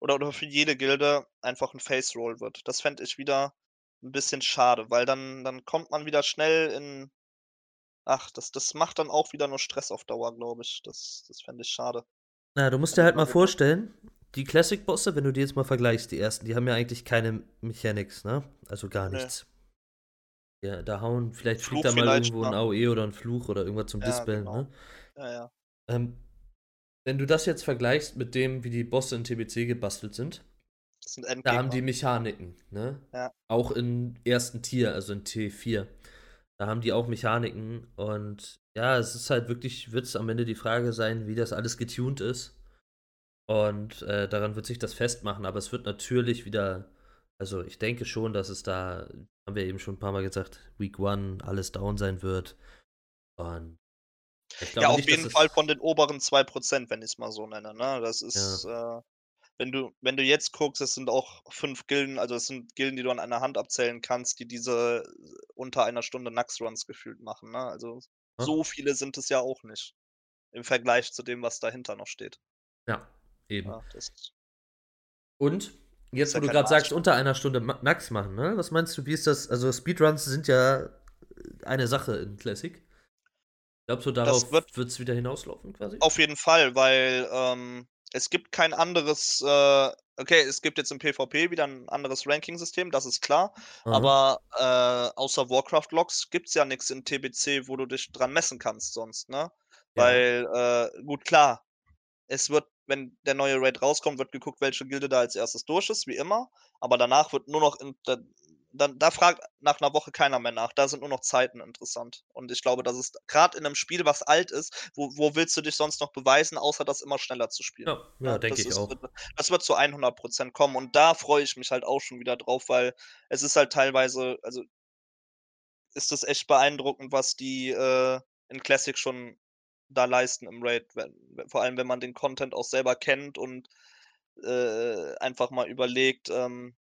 oder oder für jede Gilde einfach 'n Face Roll wird. Das fände ich wieder 'n bisschen schade, weil dann dann kommt man wieder schnell in ach, das das macht dann auch wieder nur Stress auf Dauer, glaube ich. Das das fände ich schade. Na du musst dir halt mal vorstellen, die Classic-Bosse, wenn du die jetzt mal vergleichst, die ersten, die haben ja eigentlich keine Mechanics, ne? Also, gar Ne. nichts. Ja, da hauen vielleicht fliegt da mal irgendwo 'n ja. AOE oder 'n Fluch oder irgendwas zum Ja, Dispellen, genau. ne? Ja, ja. Ähm, wenn du das jetzt vergleichst mit dem, wie die Bosse in TBC gebastelt sind sind da haben die. Mechaniken, ne? Ja. Auch im 1. Tier, also in T4. Da haben die auch Mechaniken und ja, es ist halt wirklich wird's am Ende die Frage sein, wie das alles getuned ist. Und, äh, daran wird sich das festmachen, aber es wird natürlich wieder also, ich denke schon, dass es da haben wir eben schon 'n paar Mal gesagt, Week 1 alles down sein wird. Und ich Ja, auf nicht, jeden Fall von den oberen 2%, wenn ich's mal so nenne, ne? Das ist, äh wenn du wenn du jetzt guckst, es sind auch 5 Gilden also, es sind Gilden, die du an einer Hand abzählen kannst, die diese unter einer Stunde Nax-Runs gefühlt machen, ne? Also, Ja. so viele sind es ja auch nicht im Vergleich zu dem, was dahinter noch steht. Ja, eben. Ja, Und jetzt, wo du grad sagst, unter einer Stunde Ma Nax machen, ne? Was meinst du, wie ist das also, Speedruns sind ja, äh, eine Sache in Classic. Glaubst du, darauf wird wird's wieder hinauslaufen quasi? Auf jeden Fall, weil, ähm, es gibt kein anderes, äh okay, es gibt jetzt im PvP wieder 'n anderes Ranking-System, das ist klar, Aha. aber, äh, außer Warcraft-Logs gibt's ja nix in TBC, wo du dich dran messen kannst sonst, ne? Ja. Weil, äh gut, klar, es wird wenn der neue Raid rauskommt, wird geguckt, welche Gilde da als 1. durch ist, wie immer, aber danach wird nur noch in da dann da fragt nach 'ner Woche keiner mehr nach. Da sind nur noch Zeiten interessant. Und ich glaube, das ist grad in 'nem Spiel, was alt ist, wo wo willst du dich sonst noch beweisen, außer das immer schneller zu spielen? Ja, ja, Ne, denke ich ist auch. das wird zu 100 % kommen und da freue ich mich halt auch schon wieder drauf, weil es ist halt teilweise also ist das echt beeindruckend, was die, äh, in Classic schon da leisten im Raid, wenn we vor allem, wenn man den Content auch selber kennt und, äh, einfach mal überlegt, ähm,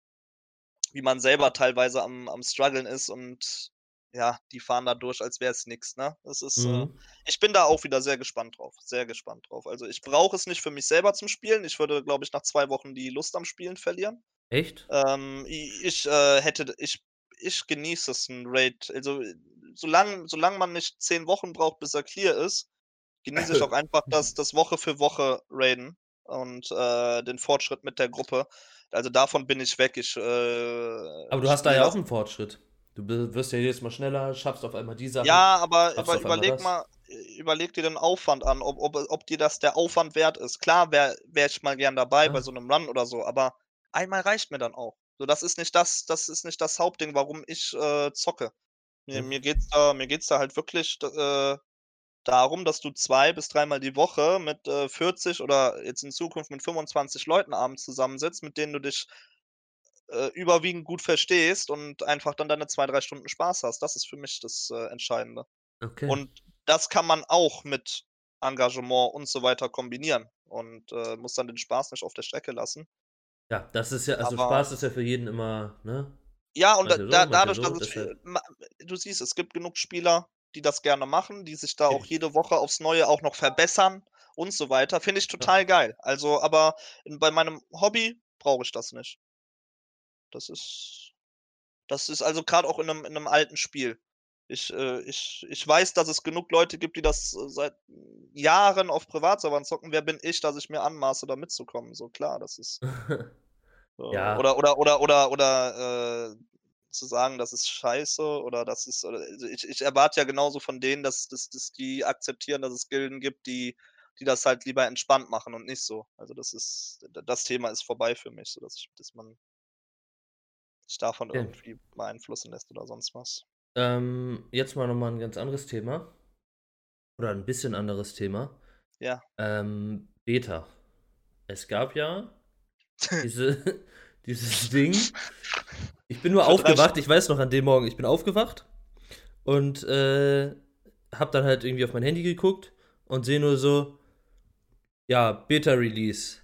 wie man selber teilweise am am struggeln ist und ja, die fahren da durch, als wär's nix, ne? Das ist, äh Mhm. ich bin da auch wieder sehr gespannt drauf, sehr gespannt drauf. Also, ich brauche es nicht für mich selber zum Spielen. Ich würde, glaube ich, nach 2 Wochen die Lust am Spielen verlieren. Echt? Ähm, ich, äh, hätte ich ich genieße es, 'n Raid also, solang solange man nicht 10 Wochen braucht, bis er clear ist, genieße ich auch einfach das das Woche für Woche Raiden und, äh, den Fortschritt mit der Gruppe. Also, davon bin ich weg. Ich, äh, Aber du hast da ja auch 'n Fortschritt. Du wirst ja jedes Mal schneller, schaffst auf einmal die Sachen, Ja, aber einmal überleg mal äh, überleg dir den Aufwand an, ob ob ob dir das der Aufwand wert ist. Klar wäre wäre ich mal gern dabei bei Ja. so 'nem Run oder so, aber einmal reicht mir dann auch. So, das ist nicht das das ist nicht das Hauptding, warum ich, äh, zocke. Mir Ja. mir geht's da mir geht's da halt wirklich äh, darum, dass du 2 bis dreimal die Woche mit, äh, 40 oder jetzt in Zukunft mit 25 Leuten abends zusammensitzt, mit denen du dich, äh, überwiegend gut verstehst und einfach dann deine 2, 3 Stunden Spaß hast. Das ist für mich das, äh, Entscheidende. Okay. Und das kann man auch mit Engagement und so weiter kombinieren und, äh, muss dann den Spaß nicht auf der Strecke lassen. Ja, das ist ja also, Aber Spaß ist ja für jeden immer, ne? Ja, und da Manche so, da dadurch, so, dass es du siehst, es gibt genug Spieler, die das gerne machen, die sich da auch jede Woche aufs Neue auch noch verbessern und so weiter. Finde ich total geil. Also, aber bei meinem Hobby brauche ich das nicht. Das ist das ist also grad auch in 'nem in 'nem alten Spiel. Ich, äh ich ich weiß, dass es genug Leute gibt, die das, äh, seit Jahren auf Privatservern zocken. Wer bin ich, dass ich mir anmaße, da mitzukommen? So klar, das ist Ja. oder oder oder oder oder, äh, zu sagen, das ist scheiße oder das ist oder also, ich ich erwarte ja genauso von denen, dass dass dass die akzeptieren, dass es Gilden gibt, die die das halt lieber entspannt machen und nicht so. Also, das ist das Thema ist vorbei für mich, so dass ich dass man sich davon Okay. irgendwie beeinflussen lässt oder sonst was. Ähm, jetzt mal nochmal ein ganz anderes Thema. Oder ein bisschen anderes Thema. Ja. Ähm, Beta. Es gab ja diese, dieses Ding. Ich bin nur Für aufgewacht, ich weiß noch an dem Morgen, ich bin aufgewacht und äh, hab dann halt irgendwie auf mein Handy geguckt und sehe nur so, ja, Beta-Release.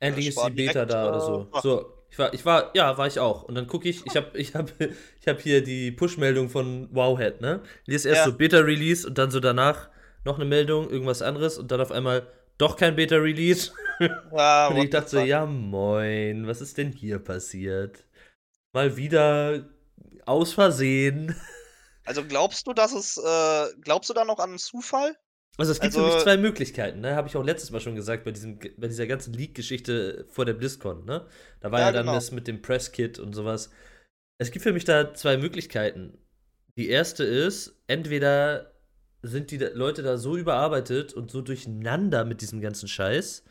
Endlich ich ist die Beta da oder so. So, ich war, ich war, ja, war ich auch. Und dann gucke ich, ich habe ich hab, ich hab hier die Push-Meldung von Wowhead, ne? Lies erst Ja. so Beta-Release und dann so danach noch eine Meldung, irgendwas anderes und dann auf einmal doch kein Beta-Release. Ja, Und ich dachte so, ja moin, was ist denn hier passiert? Mal wieder aus Versehen. Also glaubst du, dass es, äh, glaubst du da noch an einen Zufall? Also es gibt für Also- mich zwei Möglichkeiten, ne? Habe ich auch letztes Mal schon gesagt bei, diesem, bei dieser ganzen Leak-Geschichte vor der BlizzCon, ne? Da war ja, Ja, dann genau. das mit dem Press-Kit und sowas. Es gibt für mich da zwei Möglichkeiten. Die erste ist, entweder sind die Leute da so überarbeitet und so durcheinander mit diesem ganzen Scheiß,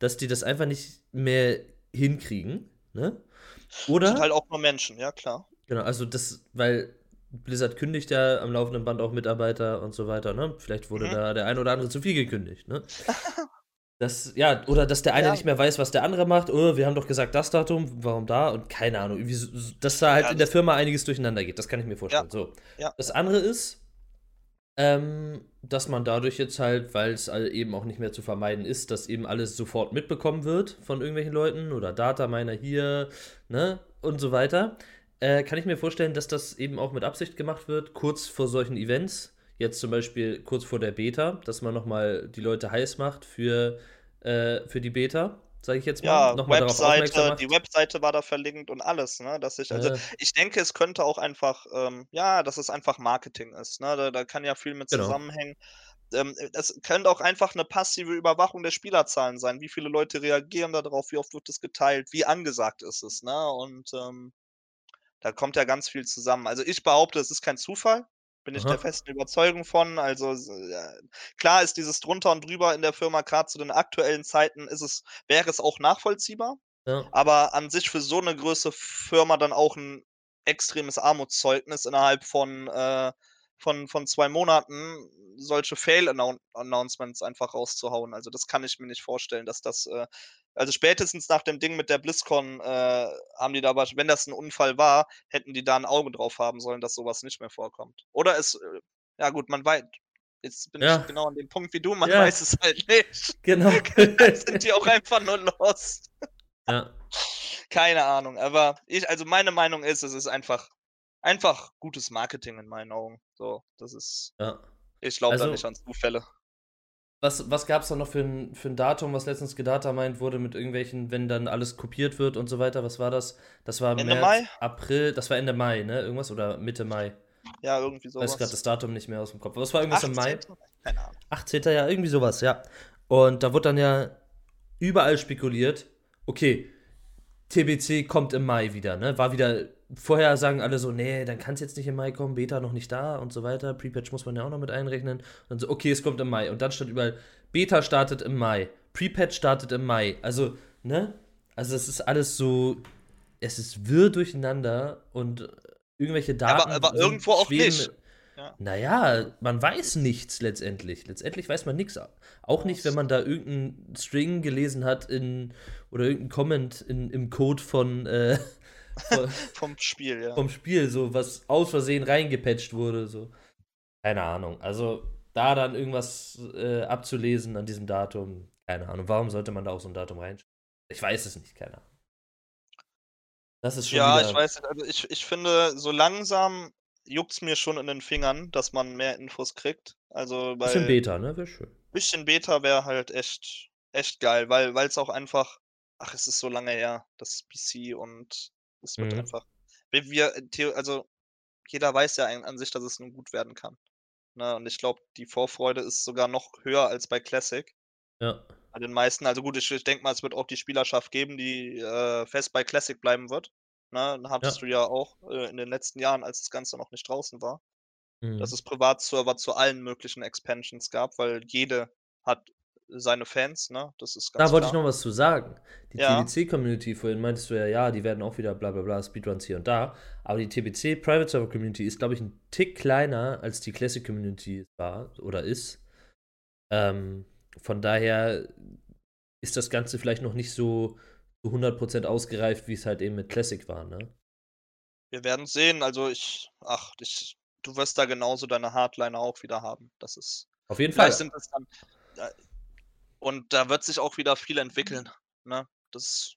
dass die das einfach nicht mehr hinkriegen, ne? Oder Sind halt auch nur Menschen, ja klar. Genau, also das, weil Blizzard kündigt ja am laufenden Band auch Mitarbeiter und so weiter, ne? Vielleicht wurde Mhm. da der ein oder andere zu viel gekündigt, ne? Das, ja, oder dass der eine Ja. nicht mehr weiß, was der andere macht. Oh, wir haben doch gesagt, das Datum, warum da? Und keine Ahnung, so- so- dass da halt Ja, in der Firma einiges durcheinander geht. Das kann ich mir vorstellen. So. Ja. Das andere ist, ähm, dass man dadurch jetzt halt, weil es eben auch nicht mehr zu vermeiden ist, dass eben alles sofort mitbekommen wird von irgendwelchen Leuten oder Dataminer hier, ne, und so weiter, äh, kann ich mir vorstellen, dass das eben auch mit Absicht gemacht wird, kurz vor solchen Events. Jetzt zum Beispiel kurz vor der Beta, dass man nochmal die Leute heiß macht für, äh, für die Beta, sage ich jetzt mal. Ja, darauf aufmerksam Webseite, die Webseite war da verlinkt und alles, ne? Dass ich, also Äh, ich denke, es könnte auch einfach, ähm, ja, dass es einfach Marketing ist, ne? Da, da kann ja viel mit Genau. zusammenhängen. Ähm, das könnte auch einfach eine passive Überwachung der Spielerzahlen sein. Wie viele Leute reagieren darauf, wie oft wird es geteilt, wie angesagt ist es, ne? Und ähm, da kommt ja ganz viel zusammen. Also ich behaupte, es ist kein Zufall. Bin ich Aha. der festen Überzeugung von. Also klar ist dieses drunter und drüber in der Firma, gerade zu den aktuellen Zeiten, ist es, wäre es auch nachvollziehbar. ja. Aber an sich für so eine große Firma dann auch ein extremes Armutszeugnis innerhalb von, äh, von, von zwei Monaten solche Fail-Announcements einfach rauszuhauen. Also das kann ich mir nicht vorstellen, dass das, äh, also spätestens nach dem Ding mit der BlizzCon äh, haben die da, wenn das ein Unfall war, hätten die da ein Auge drauf haben sollen, dass sowas nicht mehr vorkommt. Oder es, äh, ja gut, man weiß, jetzt bin Ja. ich genau an dem Punkt wie du, man Ja. weiß es halt nicht. Genau. Vielleicht sind die auch einfach nur lost. ja. Keine Ahnung, aber ich, also meine Meinung ist, es ist einfach, einfach gutes Marketing in meinen Augen. So, das ist, ja. ich glaube Also- da nicht an Zufälle. Was, was gab es da noch für ein, für ein Datum, was letztens gedatameint wurde mit irgendwelchen, wenn dann alles kopiert wird und so weiter? Was war das? Das war Ende März, Mai? April, das war Ende Mai, ne? Irgendwas oder Mitte Mai? Ja, irgendwie Ich weiß gerade sowas. das Datum nicht mehr aus dem Kopf. Es war irgendwas im Mai. 18. Keine Ahnung. 18. ja, irgendwie sowas, ja. Und da wurde dann ja überall spekuliert, okay, TBC kommt im Mai wieder, ne? War wieder, vorher sagen alle so, nee, dann kann es jetzt nicht im Mai kommen, Beta noch nicht da und so weiter. Prepatch muss man ja auch noch mit einrechnen. Und dann so, okay, es kommt im Mai. Und dann stand überall, Beta startet im Mai, Prepatch startet im Mai. Also, ne? Also es ist alles so, es ist wirr durcheinander und irgendwelche Daten. aber sind- irgendwo auch schweben- nicht. Ja. Naja, man weiß nichts letztendlich. Letztendlich weiß man nichts. Auch nicht, wenn man da irgendeinen String gelesen hat in oder irgendeinen Comment in, im Code von, äh, von Vom Spiel, ja. vom Spiel, so was aus Versehen reingepatcht wurde. So. Keine Ahnung. Also da dann irgendwas äh, abzulesen an diesem Datum, keine Ahnung. Warum sollte man da auch so ein Datum reinschreiben? Ich weiß es nicht, keine Ahnung. Das ist schon Ja, wieder, ich weiß nicht. Also ich, ich finde, so langsam juckt's mir schon in den Fingern, dass man mehr Infos kriegt. Also bisschen weil Beta, ne? Wäre schön. bisschen Beta wäre halt echt, echt geil, weil es auch einfach, ach, es ist so lange her, das PC und es wird Mhm. einfach, wir, wir, theo- also jeder weiß ja an, sich, dass es nun gut werden kann. Ne? Und ich glaube, die Vorfreude ist sogar noch höher als bei Classic. Ja. Bei den meisten, also gut, ich, ich denke mal, es wird auch die Spielerschaft geben, die äh, fest bei Classic bleiben wird. Ne? Dann hattest du ja auch äh, in den letzten Jahren, als das Ganze noch nicht draußen war, Mhm. dass es Privatserver zu allen möglichen Expansions gab, weil jede hat seine Fans, ne? Das ist Da ganz wollte ich noch was zu sagen. Die Ja. TBC-Community, vorhin meintest du ja, ja, die werden auch wieder bla bla bla, Speedruns hier und da. Aber die TBC Private Server Community ist, glaube ich, ein Tick kleiner als die Classic Community war oder ist. Ähm, von daher ist das Ganze vielleicht noch nicht so zu 100% ausgereift, wie es halt eben mit Classic war, ne? Wir werden sehen. Also ich, ach, ich, du wirst da genauso deine Hardliner auch wieder haben. Das ist, Auf jeden Fall. vielleicht sind es dann, äh, und da wird sich auch wieder viel entwickeln, ne? Das,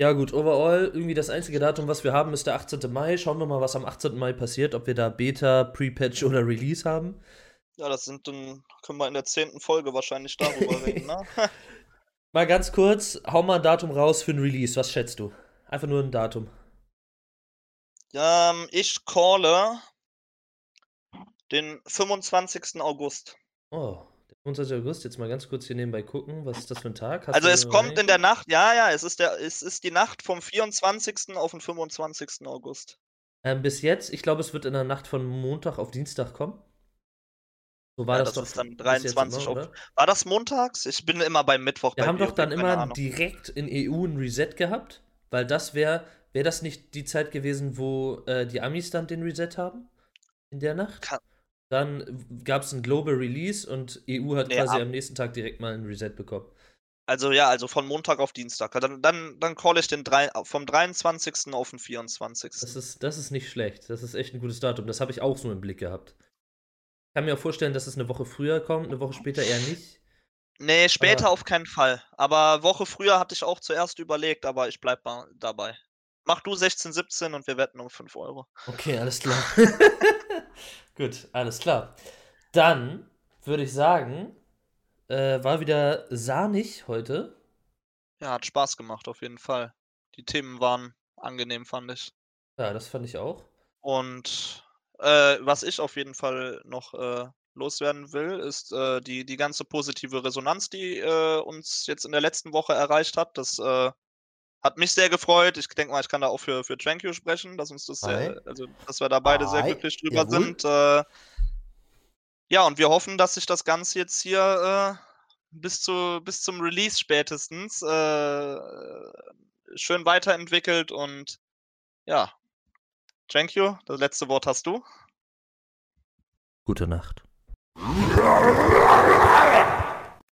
Ja, gut, overall, irgendwie das einzige Datum, was wir haben, ist der 18. Mai. Schauen wir mal, was am 18. Mai passiert, ob wir da Beta, Pre-Patch oder Release haben. ja, das sind dann, können wir in der zehnten Folge wahrscheinlich darüber reden, ne? Mal ganz kurz, hau mal ein Datum raus für ein Release. Was schätzt du? Einfach nur ein Datum. Ähm, ich calle den 25. August. Oh, 25. August. Jetzt mal ganz kurz hier nebenbei gucken. Was ist das für ein Tag? Hast Also es kommt in Idee? der Nacht, ja, ja, es ist der, es ist die Nacht vom 24. auf den 25. August. Ähm, bis jetzt, ich glaube, es wird in der Nacht von Montag auf Dienstag kommen. So war Ja, das, das doch ist dann bis jetzt 23 immer? War das montags? Ich bin immer beim Mittwoch Wir bei haben doch dann immer direkt in EU ein Reset gehabt, weil das wäre, wäre das nicht die Zeit gewesen, wo äh, die Amis dann den Reset haben? In der Nacht? Kann- Dann gab es ein Global Release und EU hat Nee, quasi ab- am nächsten Tag direkt mal ein Reset bekommen. Also ja, also von Montag auf Dienstag. Dann, dann, dann call ich den drei, vom 23. auf den 24. Das ist, das ist nicht schlecht. Das ist echt ein gutes Datum. Das habe ich auch so im Blick gehabt. Ich kann mir auch vorstellen, dass es eine Woche früher kommt, eine Woche später eher nicht. Nee, später Aber- auf keinen Fall. Aber Woche früher hatte ich auch zuerst überlegt, aber ich bleib mal dabei. Mach du 16, 17 und wir wetten um 5 Euro. Okay, alles klar. Gut, alles klar. Dann würde ich sagen, äh, war wieder sahnig heute. Ja, hat Spaß gemacht, auf jeden Fall. Die Themen waren angenehm, fand ich. Ja, das fand ich auch. Und äh, was ich auf jeden Fall noch äh, loswerden will, ist äh, die, die ganze positive Resonanz, die äh, uns jetzt in der letzten Woche erreicht hat. Das äh, hat mich sehr gefreut. Ich denke mal, ich kann da auch für, für Trankio sprechen, dass uns das sehr, Hi. also dass wir da beide sehr Hi. glücklich drüber Jawohl. sind. Äh, ja, und wir hoffen, dass sich das Ganze jetzt hier äh, bis, zu, bis zum Release spätestens äh, schön weiterentwickelt und ja, you. Das letzte Wort hast du. Gute Nacht.